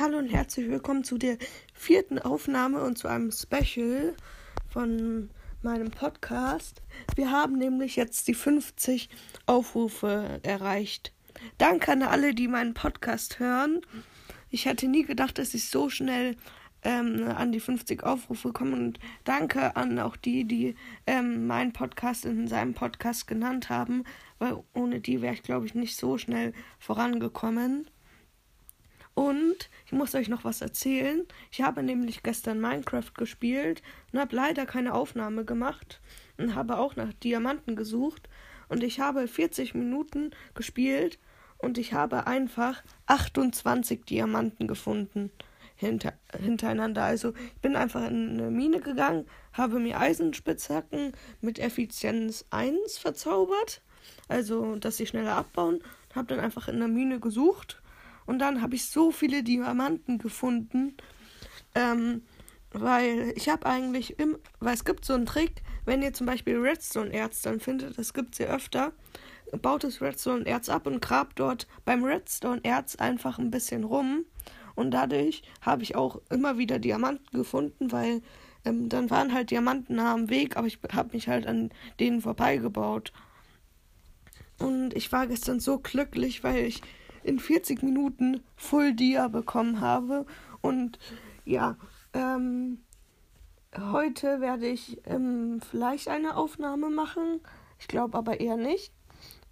Hallo und herzlich willkommen zu der vierten Aufnahme und zu einem Special von meinem Podcast. Wir haben nämlich jetzt die 50 Aufrufe erreicht. Danke an alle, die meinen Podcast hören. Ich hätte nie gedacht, dass ich so schnell ähm, an die 50 Aufrufe komme und danke an auch die, die ähm, meinen Podcast in seinem Podcast genannt haben, weil ohne die wäre ich, glaube ich, nicht so schnell vorangekommen. Und ich muss euch noch was erzählen. Ich habe nämlich gestern Minecraft gespielt und habe leider keine Aufnahme gemacht und habe auch nach Diamanten gesucht. Und ich habe 40 Minuten gespielt und ich habe einfach 28 Diamanten gefunden hinter, hintereinander. Also ich bin einfach in eine Mine gegangen, habe mir Eisenspitzhacken mit Effizienz 1 verzaubert. Also, dass sie schneller abbauen. Habe dann einfach in der Mine gesucht und dann habe ich so viele Diamanten gefunden. Ähm, weil ich habe eigentlich, im, weil es gibt so einen Trick, wenn ihr zum Beispiel Redstone-Erz dann findet, das gibt es ja öfter, baut das Redstone-Erz ab und grabt dort beim Redstone-Erz einfach ein bisschen rum. Und dadurch habe ich auch immer wieder Diamanten gefunden, weil ähm, dann waren halt Diamanten am Weg, aber ich habe mich halt an denen vorbeigebaut. Und ich war gestern so glücklich, weil ich in 40 Minuten Full Dia bekommen habe. Und ja, ähm, heute werde ich ähm, vielleicht eine Aufnahme machen. Ich glaube aber eher nicht.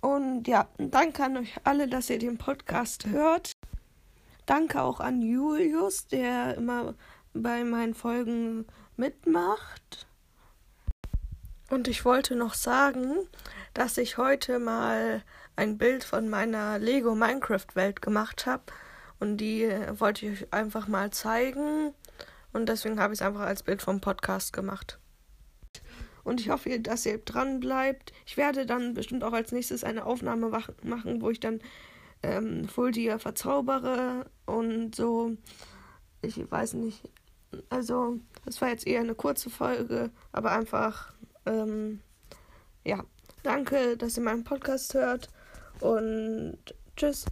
Und ja, danke an euch alle, dass ihr den Podcast hört. Danke auch an Julius, der immer bei meinen Folgen mitmacht. Und ich wollte noch sagen, dass ich heute mal ein Bild von meiner Lego Minecraft Welt gemacht habe und die äh, wollte ich euch einfach mal zeigen und deswegen habe ich es einfach als Bild vom Podcast gemacht. Und ich hoffe, dass ihr dran bleibt. Ich werde dann bestimmt auch als nächstes eine Aufnahme machen, wo ich dann ähm, Full Dia verzaubere und so. Ich weiß nicht. Also, das war jetzt eher eine kurze Folge, aber einfach, ähm, ja. Danke, dass ihr meinen Podcast hört und tschüss.